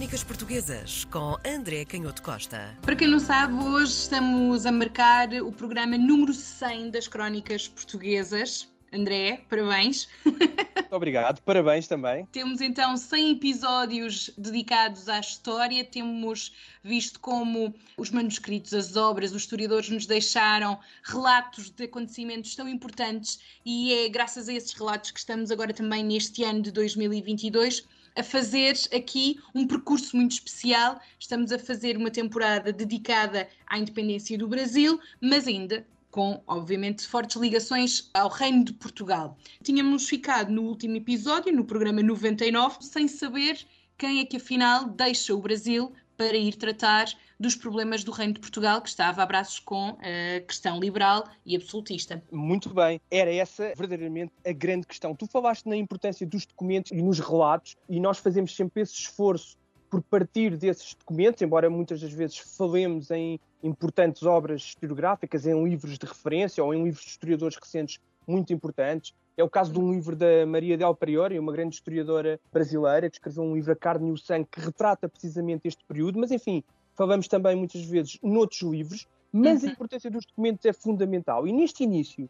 Crónicas Portuguesas com André Canhoto Costa. Para quem não sabe, hoje estamos a marcar o programa número 100 das Crónicas Portuguesas. André, parabéns. Muito obrigado, parabéns também. Temos então 100 episódios dedicados à história, temos visto como os manuscritos, as obras, os historiadores nos deixaram relatos de acontecimentos tão importantes e é graças a esses relatos que estamos agora também neste ano de 2022 a fazer aqui um percurso muito especial. Estamos a fazer uma temporada dedicada à independência do Brasil, mas ainda com, obviamente, fortes ligações ao Reino de Portugal. Tínhamos ficado no último episódio, no programa 99, sem saber quem é que afinal deixa o Brasil para ir tratar dos problemas do Reino de Portugal, que estava a braços com a questão liberal e absolutista. Muito bem, era essa verdadeiramente a grande questão. Tu falaste na importância dos documentos e nos relatos, e nós fazemos sempre esse esforço por partir desses documentos, embora muitas das vezes falemos em importantes obras historiográficas, em livros de referência ou em livros de historiadores recentes muito importantes. É o caso de um livro da Maria Del Priori, uma grande historiadora brasileira, que escreveu um livro A Carne e o Sangue, que retrata precisamente este período, mas enfim, falamos também muitas vezes noutros livros, mas uhum. a importância dos documentos é fundamental. E neste início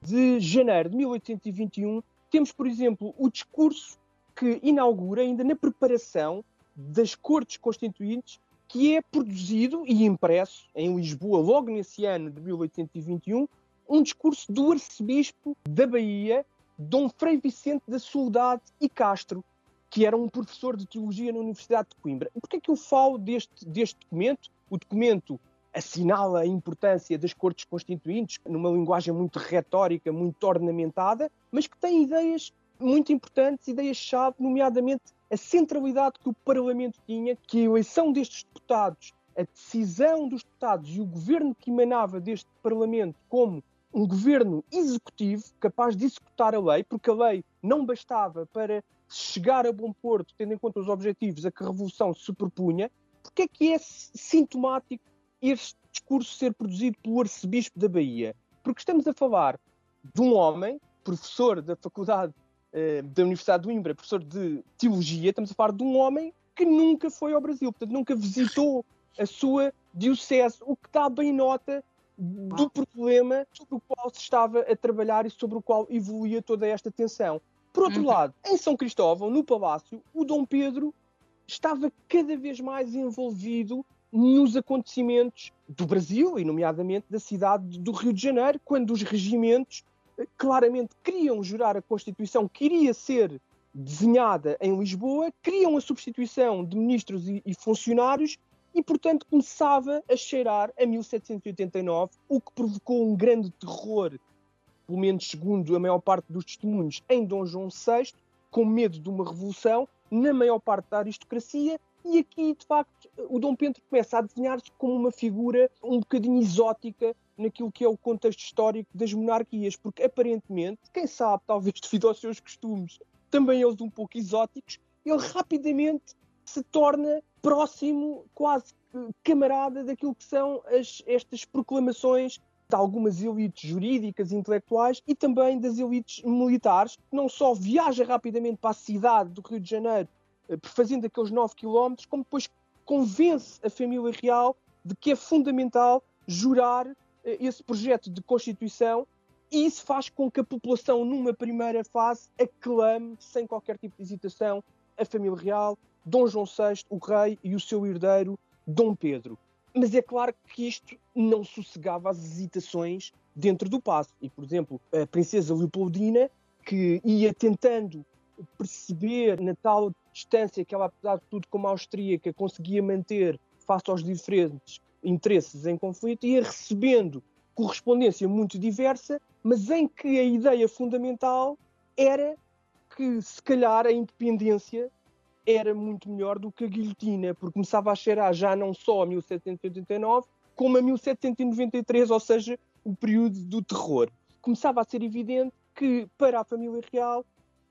de janeiro de 1821, temos, por exemplo, o discurso que inaugura, ainda na preparação das Cortes Constituintes, que é produzido e impresso em Lisboa, logo nesse ano de 1821, um discurso do arcebispo da Bahia, Dom Frei Vicente da Soldade e Castro, que era um professor de teologia na Universidade de Coimbra. E porquê é que eu falo deste, deste documento? O documento assinala a importância das cortes constituintes numa linguagem muito retórica, muito ornamentada, mas que tem ideias muito importantes, ideias-chave, nomeadamente a centralidade que o Parlamento tinha, que a eleição destes deputados, a decisão dos deputados e o governo que emanava deste Parlamento como um governo executivo capaz de executar a lei, porque a lei não bastava para chegar a bom porto, tendo em conta os objetivos a que a Revolução se propunha, porque é que é sintomático este discurso ser produzido pelo arcebispo da Bahia? Porque estamos a falar de um homem, professor da Faculdade uh, da Universidade de Coimbra, professor de Teologia, estamos a falar de um homem que nunca foi ao Brasil, portanto nunca visitou a sua diocese, o que dá bem nota do problema sobre o qual se estava a trabalhar e sobre o qual evoluía toda esta tensão. Por outro uhum. lado, em São Cristóvão, no Palácio, o Dom Pedro estava cada vez mais envolvido nos acontecimentos do Brasil e, nomeadamente, da cidade do Rio de Janeiro, quando os regimentos eh, claramente queriam jurar a Constituição que iria ser desenhada em Lisboa, queriam a substituição de ministros e, e funcionários e, portanto, começava a cheirar a 1789, o que provocou um grande terror pelo menos segundo a maior parte dos testemunhos, em Dom João VI, com medo de uma revolução, na maior parte da aristocracia, e aqui, de facto, o Dom Pedro começa a desenhar-se como uma figura um bocadinho exótica naquilo que é o contexto histórico das monarquias, porque aparentemente, quem sabe, talvez devido aos seus costumes, também eles um pouco exóticos, ele rapidamente se torna próximo, quase camarada daquilo que são as, estas proclamações de algumas elites jurídicas intelectuais e também das elites militares, que não só viaja rapidamente para a cidade do Rio de Janeiro, eh, fazendo aqueles 9 quilómetros, como depois convence a família real de que é fundamental jurar eh, esse projeto de Constituição. E isso faz com que a população, numa primeira fase, aclame, sem qualquer tipo de hesitação, a família real, Dom João VI, o rei e o seu herdeiro, Dom Pedro. Mas é claro que isto não sossegava as hesitações dentro do passo. E, por exemplo, a princesa Leopoldina, que ia tentando perceber na tal distância que ela, apesar de tudo, como austríaca, conseguia manter face aos diferentes interesses em conflito, ia recebendo correspondência muito diversa, mas em que a ideia fundamental era que, se calhar, a independência era muito melhor do que a guilhotina, porque começava a cheirar já não só a 1789, como a 1793, ou seja, o período do terror. Começava a ser evidente que, para a família real,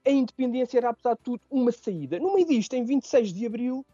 a independência era, apesar de tudo, uma saída. No meio disto, em 26 de abril,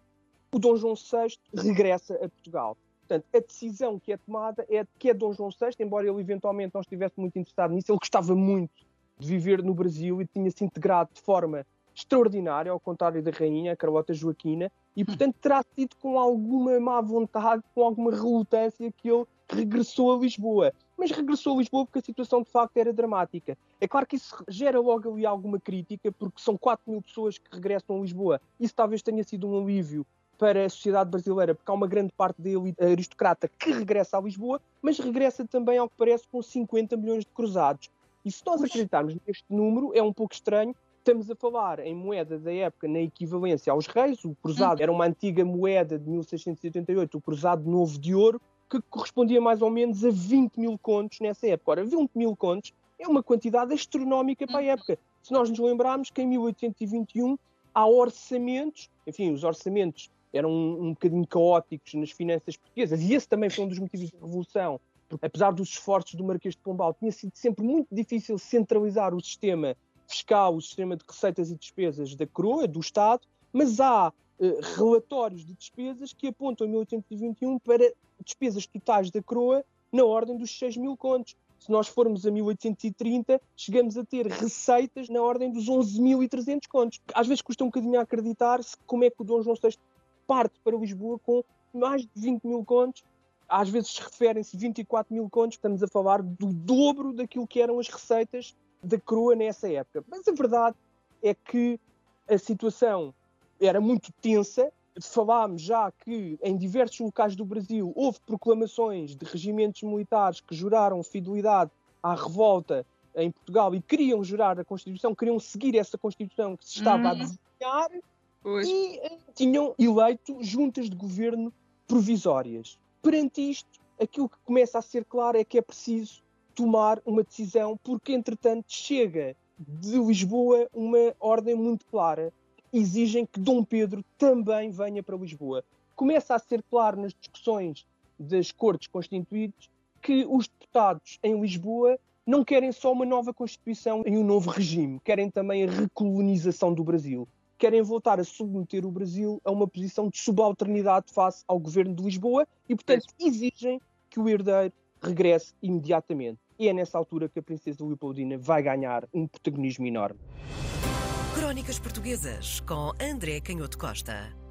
o Dom João VI regressa a Portugal. Portanto, a decisão que é tomada é que é Dom João VI, embora ele eventualmente não estivesse muito interessado nisso, ele gostava muito de viver no Brasil e tinha se integrado de forma extraordinário, ao contrário da rainha, a Carlota Joaquina, e portanto terá sido com alguma má vontade, com alguma relutância que ele regressou a Lisboa. Mas regressou a Lisboa porque a situação de facto era dramática. É claro que isso gera logo ali alguma crítica, porque são 4 mil pessoas que regressam a Lisboa. Isso talvez tenha sido um alívio para a sociedade brasileira, porque há uma grande parte da elite aristocrata que regressa a Lisboa, mas regressa também, ao que parece, com 50 milhões de cruzados. E se nós acreditarmos neste número, é um pouco estranho. Estamos a falar em moeda da época na equivalência aos reis. O cruzado era uma antiga moeda de 1688, o cruzado novo de ouro, que correspondia mais ou menos a 20 mil contos nessa época. Ora, 20 mil contos é uma quantidade astronómica para a uhum. época. Se nós nos lembrarmos que em 1821 há orçamentos, enfim, os orçamentos eram um, um bocadinho caóticos nas finanças portuguesas, e esse também foi um dos motivos da Revolução, porque apesar dos esforços do Marquês de Pombal, tinha sido sempre muito difícil centralizar o sistema fiscal, o sistema de receitas e despesas da coroa, do Estado, mas há eh, relatórios de despesas que apontam em 1821 para despesas totais da coroa na ordem dos 6 mil contos. Se nós formos a 1830, chegamos a ter receitas na ordem dos 11.300 contos. Às vezes custa um bocadinho a acreditar-se como é que o Dom João VI parte para Lisboa com mais de 20 mil contos. Às vezes referem-se 24 mil contos, estamos a falar do dobro daquilo que eram as receitas da coroa nessa época. Mas a verdade é que a situação era muito tensa. Falámos já que em diversos locais do Brasil houve proclamações de regimentos militares que juraram fidelidade à revolta em Portugal e queriam jurar a Constituição, queriam seguir essa Constituição que se estava uhum. a desenhar Pois. e uh, tinham eleito juntas de governo provisórias. Perante isto, aquilo que começa a ser claro é que é preciso tomar uma decisão, porque entretanto chega de Lisboa uma ordem muito clara. Exigem que Dom Pedro também venha para Lisboa. Começa a ser claro nas discussões das Cortes Constituintes que os deputados em Lisboa não querem só uma nova Constituição e um novo regime, querem também a recolonização do Brasil querem voltar a submeter o Brasil a uma posição de subalternidade face ao governo de Lisboa e, portanto, exigem que o herdeiro regresse imediatamente. E é nessa altura que a princesa Leopoldina vai ganhar um protagonismo enorme. Crónicas Portuguesas com André Canhoto Costa.